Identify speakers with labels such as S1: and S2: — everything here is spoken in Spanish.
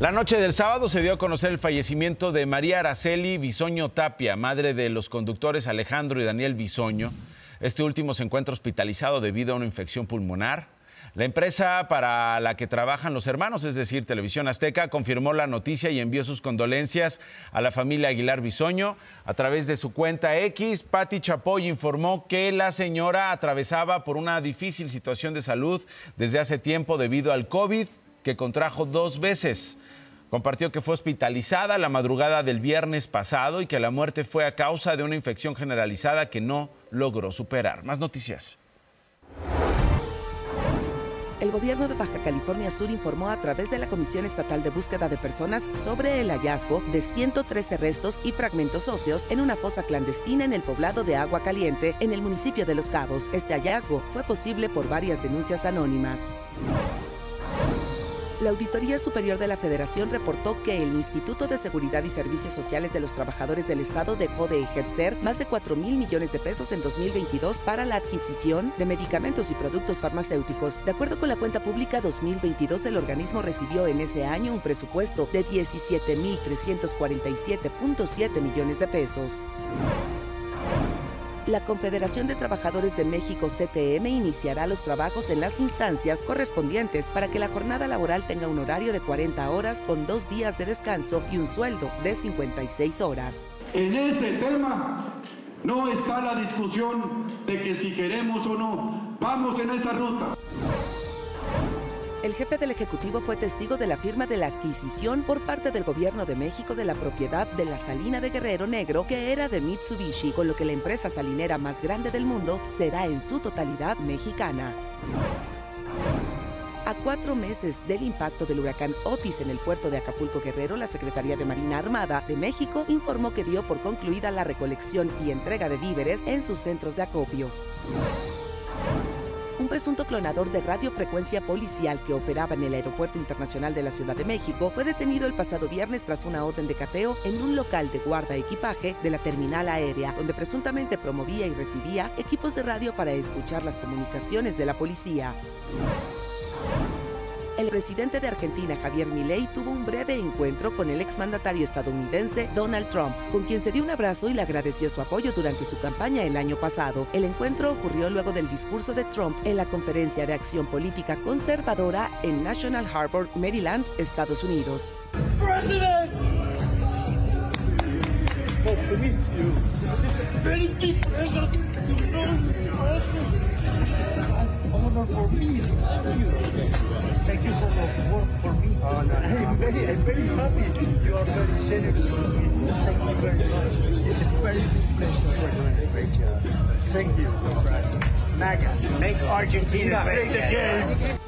S1: La noche del sábado se dio a conocer el fallecimiento de María Araceli Bisoño Tapia, madre de los conductores Alejandro y Daniel Bisoño. Este último se encuentra hospitalizado debido a una infección pulmonar. La empresa para la que trabajan los hermanos, es decir, Televisión Azteca, confirmó la noticia y envió sus condolencias a la familia Aguilar Bisoño. A través de su cuenta X, Patti Chapoy informó que la señora atravesaba por una difícil situación de salud desde hace tiempo debido al COVID que contrajo dos veces. Compartió que fue hospitalizada la madrugada del viernes pasado y que la muerte fue a causa de una infección generalizada que no logró superar. Más noticias.
S2: El gobierno de Baja California Sur informó a través de la Comisión Estatal de Búsqueda de Personas sobre el hallazgo de 113 restos y fragmentos óseos en una fosa clandestina en el poblado de Agua Caliente, en el municipio de Los Cabos. Este hallazgo fue posible por varias denuncias anónimas. La Auditoría Superior de la Federación reportó que el Instituto de Seguridad y Servicios Sociales de los Trabajadores del Estado dejó de ejercer más de 4 mil millones de pesos en 2022 para la adquisición de medicamentos y productos farmacéuticos. De acuerdo con la cuenta pública 2022, el organismo recibió en ese año un presupuesto de 17 mil 347.7 millones de pesos. La Confederación de Trabajadores de México CTM iniciará los trabajos en las instancias correspondientes para que la jornada laboral tenga un horario de 40 horas con dos días de descanso y un sueldo de 56 horas.
S3: En ese tema no está la discusión de que si queremos o no, vamos en esa ruta.
S2: El jefe del Ejecutivo fue testigo de la firma de la adquisición por parte del Gobierno de México de la propiedad de la salina de Guerrero Negro, que era de Mitsubishi, con lo que la empresa salinera más grande del mundo será en su totalidad mexicana. A cuatro meses del impacto del huracán Otis en el puerto de Acapulco Guerrero, la Secretaría de Marina Armada de México informó que dio por concluida la recolección y entrega de víveres en sus centros de acopio. Un presunto clonador de radiofrecuencia policial que operaba en el Aeropuerto Internacional de la Ciudad de México fue detenido el pasado viernes tras una orden de cateo en un local de guarda equipaje de la terminal aérea, donde presuntamente promovía y recibía equipos de radio para escuchar las comunicaciones de la policía. El presidente de Argentina, Javier Milei, tuvo un breve encuentro con el exmandatario estadounidense Donald Trump, con quien se dio un abrazo y le agradeció su apoyo durante su campaña el año pasado. El encuentro ocurrió luego del discurso de Trump en la Conferencia de Acción Política Conservadora en National Harbor, Maryland, Estados Unidos.
S4: To you. It's a very big pleasure to know you also. It's an honor for me. It's fabulous. Thank you for your work for me. Oh, no, I'm very, I'm very happy. You are very generous to me. Thank you very much. It's a very big pleasure. You're doing a great job. Thank you. MAGA, make Argentina great again.